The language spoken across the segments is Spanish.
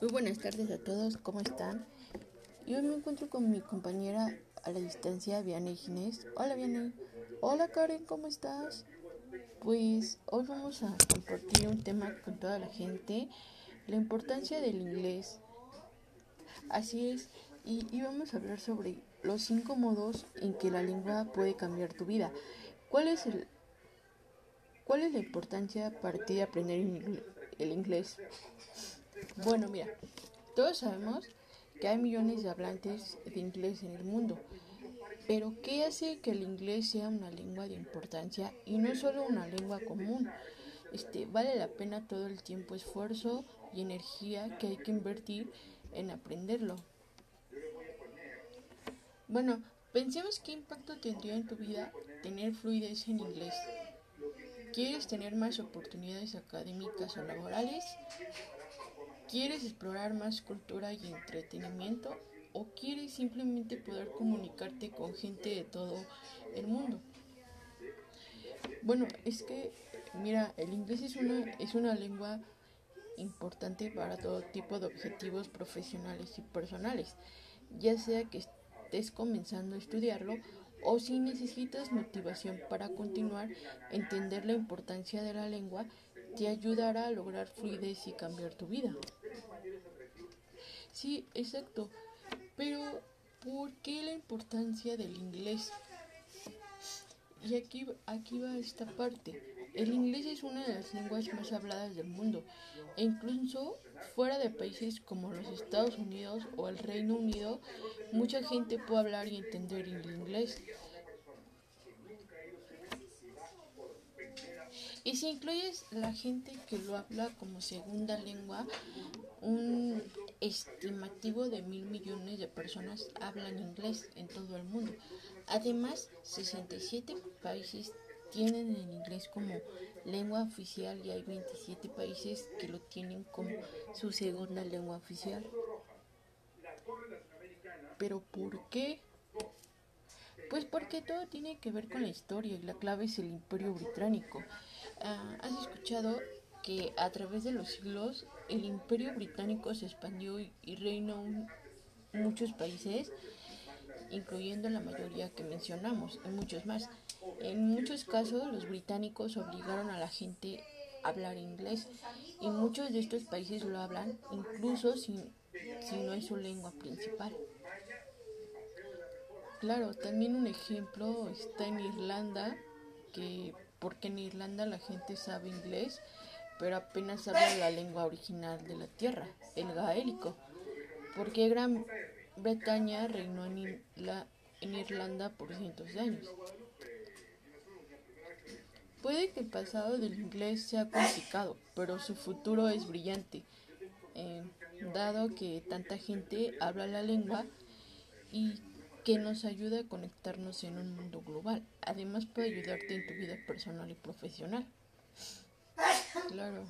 Muy buenas tardes a todos, ¿cómo están? Y hoy me encuentro con mi compañera a la distancia, Vianney Ginés. Hola Vianney. Hola Karen, ¿cómo estás? Pues hoy vamos a compartir un tema con toda la gente, la importancia del inglés. Así es, y, y vamos a hablar sobre los cinco modos en que la lengua puede cambiar tu vida. ¿Cuál es el ¿Cuál es la importancia para ti de aprender el inglés? Bueno, mira, todos sabemos que hay millones de hablantes de inglés en el mundo, pero ¿qué hace que el inglés sea una lengua de importancia y no solo una lengua común? Este, vale la pena todo el tiempo, esfuerzo y energía que hay que invertir en aprenderlo. Bueno, pensemos qué impacto tendría en tu vida tener fluidez en inglés. ¿Quieres tener más oportunidades académicas o laborales? ¿Quieres explorar más cultura y entretenimiento? ¿O quieres simplemente poder comunicarte con gente de todo el mundo? Bueno, es que, mira, el inglés es una, es una lengua importante para todo tipo de objetivos profesionales y personales, ya sea que estés comenzando a estudiarlo o si necesitas motivación para continuar, entender la importancia de la lengua te ayudará a lograr fluidez y cambiar tu vida. Sí, exacto. Pero, ¿por qué la importancia del inglés? Y aquí, aquí va esta parte. El inglés es una de las lenguas más habladas del mundo e incluso fuera de países como los Estados Unidos o el Reino Unido, mucha gente puede hablar y entender el inglés. Y si incluyes la gente que lo habla como segunda lengua, un estimativo de mil millones de personas hablan inglés en todo el mundo. Además, 67 países tienen el inglés como lengua oficial y hay 27 países que lo tienen como su segunda lengua oficial. Pero ¿por qué? Pues porque todo tiene que ver con la historia y la clave es el imperio británico. Ah, ¿Has escuchado que a través de los siglos el imperio británico se expandió y, reinó en muchos países, incluyendo la mayoría que mencionamos, y muchos más? En muchos casos los británicos obligaron a la gente a hablar inglés y muchos de estos países lo hablan incluso si, si no es su lengua principal. Claro, también un ejemplo está en Irlanda, que porque en Irlanda la gente sabe inglés, pero apenas habla la lengua original de la tierra, el gaélico, porque Gran Bretaña reinó en, en Irlanda por cientos de años. Puede que el pasado del inglés sea complicado, pero su futuro es brillante, eh, dado que tanta gente habla la lengua y que nos ayuda a conectarnos en un mundo global. Además puede ayudarte en tu vida personal y profesional. Claro.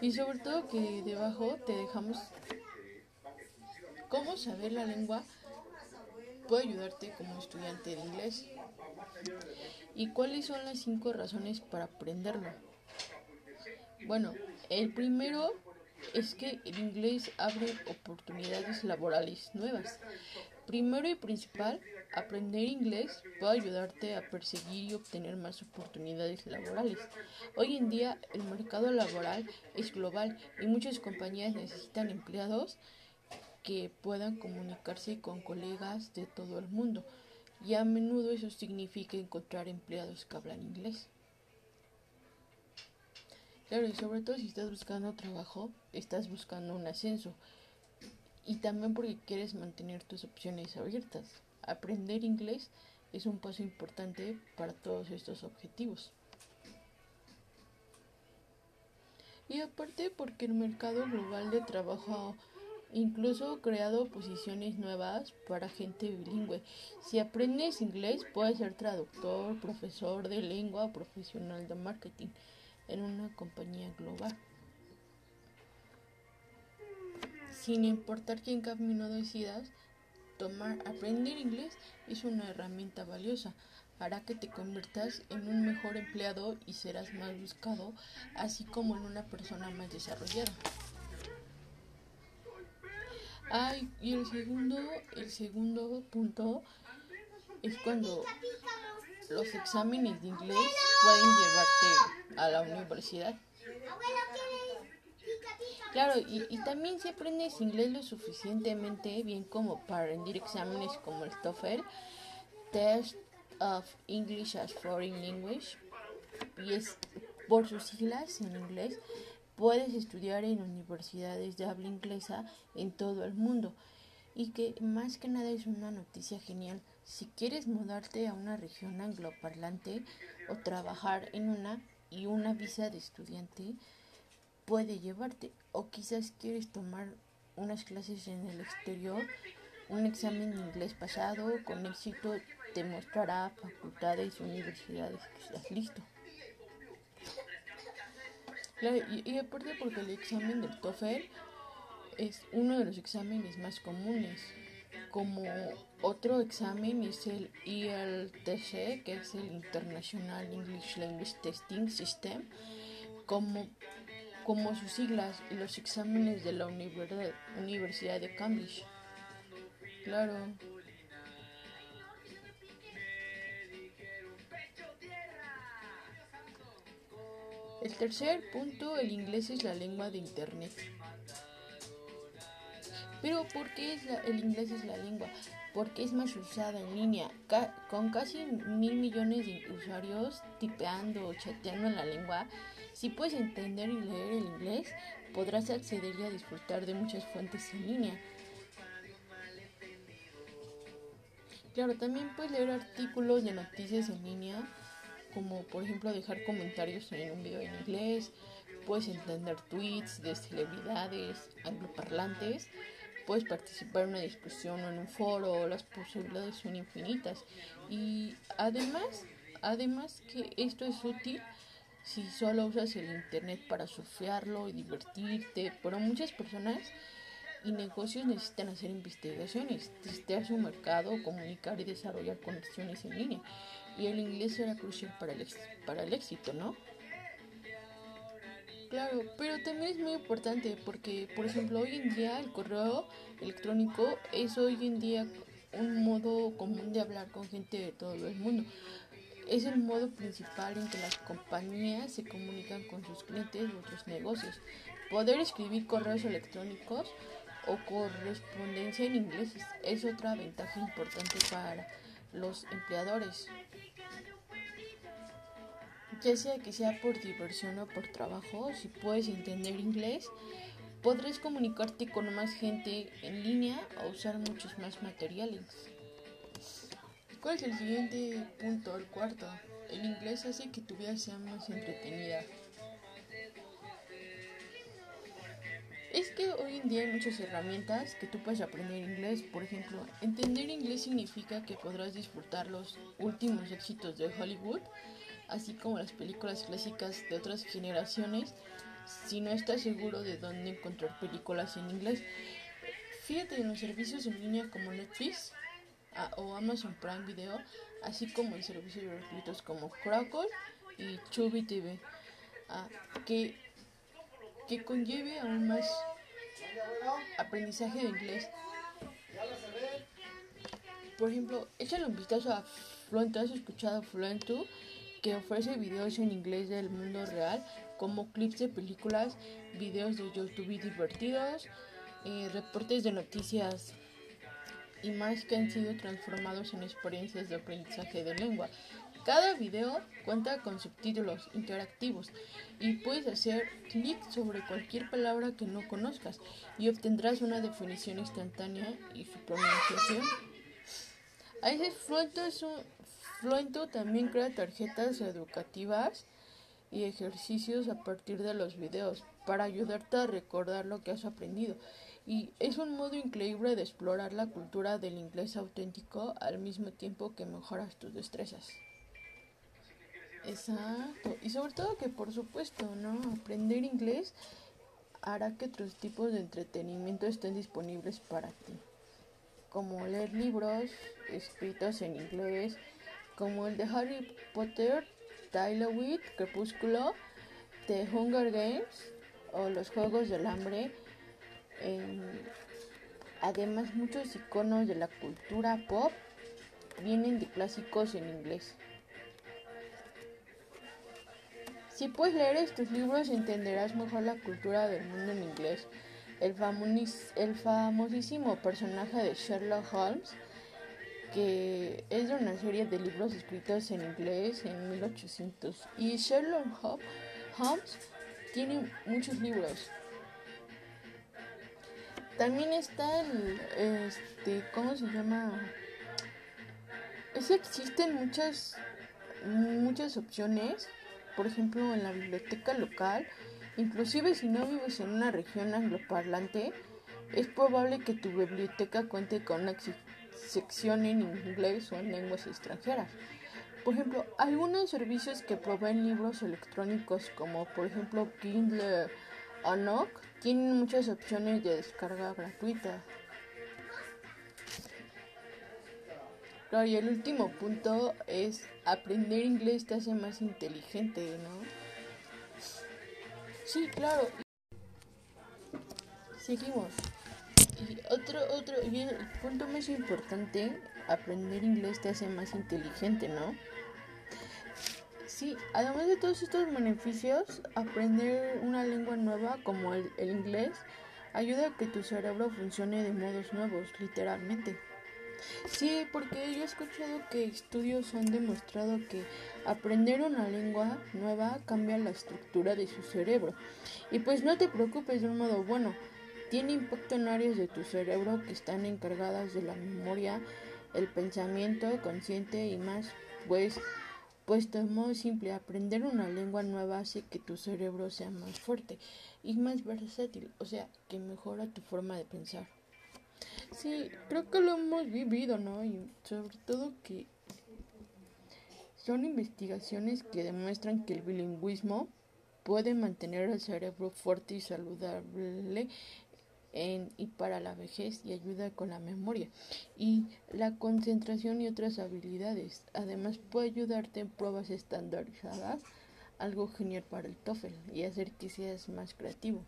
Y sobre todo que debajo te dejamos cómo saber la lengua puede ayudarte como estudiante de inglés. ¿Y cuáles son las cinco razones para aprenderlo? Bueno, el primero es que el inglés abre oportunidades laborales nuevas. Primero y principal, aprender inglés puede ayudarte a perseguir y obtener más oportunidades laborales. Hoy en día el mercado laboral es global y muchas compañías necesitan empleados que puedan comunicarse con colegas de todo el mundo y a menudo eso significa encontrar empleados que hablan inglés. Claro, y sobre todo si estás buscando trabajo, estás buscando un ascenso y también porque quieres mantener tus opciones abiertas. Aprender inglés es un paso importante para todos estos objetivos. Y aparte porque el mercado global de trabajo ha incluso creado posiciones nuevas para gente bilingüe. Si aprendes inglés puedes ser traductor, profesor de lengua o profesional de marketing en una compañía global. Sin importar qué camino decidas, tomar, aprender inglés es una herramienta valiosa. hará que te conviertas en un mejor empleado y serás más buscado, así como en una persona más desarrollada. Ay, y el segundo, el segundo punto es cuando los exámenes de inglés pueden llevarte a la universidad. Claro, y, y, también si aprendes inglés lo suficientemente bien como para rendir exámenes como el TOEFL, Test of English as Foreign Language, y es por sus siglas en inglés, puedes estudiar en universidades de habla inglesa en todo el mundo. Y que más que nada es una noticia genial si quieres mudarte a una región angloparlante o trabajar en una y una visa de estudiante puede llevarte o quizás quieres tomar unas clases en el exterior, un examen de inglés pasado con éxito te mostrará facultades y universidades que estás listo. y, aparte porque el examen del TOEFL es uno de los exámenes más comunes como otro examen es el ILTC, que es el International English Language Testing System, como, como sus siglas y los exámenes de la Universidad de Cambridge. Claro. El tercer punto, el inglés es la lengua de Internet. Pero ¿por qué es el inglés es la lengua? Porque es más usada en línea. con casi mil millones de usuarios tipeando o chateando en la lengua, si puedes entender y leer el inglés, podrás acceder y a disfrutar de muchas fuentes en línea. Claro, también puedes leer artículos de noticias en línea, como por ejemplo dejar comentarios en un video en inglés, puedes entender tweets de celebridades angloparlantes puedes participar en una discusión o en un foro, las posibilidades son infinitas. Y además, además que esto es útil si solo usas el internet para surfearlo y divertirte, pero muchas personas y negocios necesitan hacer investigaciones, testear su mercado, comunicar y desarrollar conexiones en línea. Y el inglés será crucial para el, para el éxito, ¿no? Claro, pero también es muy importante porque, por ejemplo, hoy en día el correo electrónico es hoy en día un modo común de hablar con gente de todo el mundo. Es el modo principal en que las compañías se comunican con sus clientes u otros negocios. Poder escribir correos electrónicos o correspondencia en inglés es otra ventaja importante para los empleadores ya sea que sea por diversión o por trabajo, si puedes entender inglés, podrás comunicarte con más gente en línea o usar muchos más materiales. ¿Cuál es el siguiente punto? El cuarto. El inglés hace que tu vida sea más entretenida. Es que hoy en día hay muchas herramientas que tú puedes aprender inglés. Por ejemplo, entender inglés significa que podrás disfrutar los últimos éxitos de Hollywood así como las películas clásicas de otras generaciones, si no estás seguro de dónde encontrar películas en inglés. Fíjate en los servicios en línea como Netflix ah, o Amazon Prime Video, así como en servicios gratuitos como Crackle y Chubby TV, ah, que, que conlleve aún más aprendizaje de inglés. Por ejemplo, échale un vistazo a Fluent. ¿Has escuchado Fluent que ofrece videos en inglés del mundo real, como clips de películas, videos de YouTube divertidos, eh, reportes de noticias y más que han sido transformados en experiencias de aprendizaje de lengua. Cada video cuenta con subtítulos interactivos y puedes hacer clic sobre cualquier palabra que no conozcas y obtendrás una definición instantánea y su pronunciación. A veces Fluento es un, Fluento también crea tarjetas educativas y ejercicios a partir de los videos para ayudarte a recordar lo que has aprendido. Y es un modo increíble de explorar la cultura del inglés auténtico al mismo tiempo que mejoras tus destrezas. Exacto. Y sobre todo que por supuesto, ¿no? Aprender inglés hará que otros tipos de entretenimiento estén disponibles para ti. Como leer libros escritos en inglés, como el de Harry Potter, Twilight, Crepúsculo, The Hunger Games o los Juegos del Hambre. Además, muchos iconos de la cultura pop vienen de clásicos en inglés. Si puedes leer estos libros entenderás mejor la cultura del mundo en inglés. El, el famosísimo personaje de Sherlock Holmes, que es de una serie de libros escritos en inglés en 1800. Y Sherlock Holmes tiene muchos libros. También está el, este, ¿cómo se llama? Es existen muchas, muchas opciones por ejemplo, en la biblioteca local, inclusive si no vives en una región angloparlante, es probable que tu biblioteca cuente con una sección en inglés o en lenguas extranjeras. Por ejemplo, algunos servicios que proveen libros electrónicos como por ejemplo Kindle o tienen muchas opciones de descarga gratuita. y el último punto es aprender inglés te hace más inteligente, ¿no? Sí, claro. Seguimos. Y otro, otro, y el punto más importante, aprender inglés te hace más inteligente, ¿no? Sí, además de todos estos beneficios, aprender una lengua nueva como el, inglés ayuda a que tu cerebro funcione de modos nuevos, literalmente. Sí, porque yo he escuchado que estudios han demostrado que aprender una lengua nueva cambia la estructura de su cerebro. Y pues no te preocupes de un modo bueno, tiene impacto en áreas de tu cerebro que están encargadas de la memoria, el pensamiento consciente y más. Pues, pues de modo simple, aprender una lengua nueva hace que tu cerebro sea más fuerte y más versátil, o sea, que mejora tu forma de pensar. Sí, creo que lo hemos vivido, ¿no? Y sobre todo que son investigaciones que demuestran que el bilingüismo puede mantener el cerebro fuerte y saludable en, y para la vejez y ayuda con la memoria y la concentración y otras habilidades. Además puede ayudarte en pruebas estandarizadas, algo genial para el TOEFL y hacer que seas más creativo.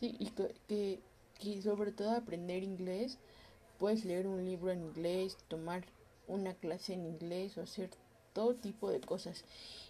Y que y sobre todo aprender inglés. Puedes leer un libro en inglés, tomar una clase en inglés o hacer todo tipo de cosas.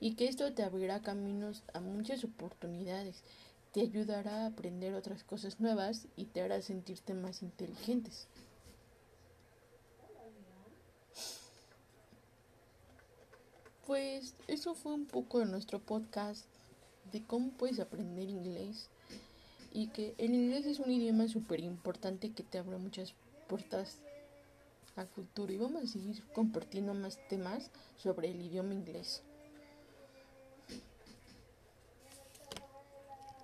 Y que esto te abrirá caminos a muchas oportunidades. Te ayudará a aprender otras cosas nuevas y te hará sentirte más inteligentes. Pues eso fue un poco de nuestro podcast de cómo puedes aprender inglés y que el inglés es un idioma súper importante que te abre muchas puertas al futuro y vamos a seguir compartiendo más temas sobre el idioma inglés.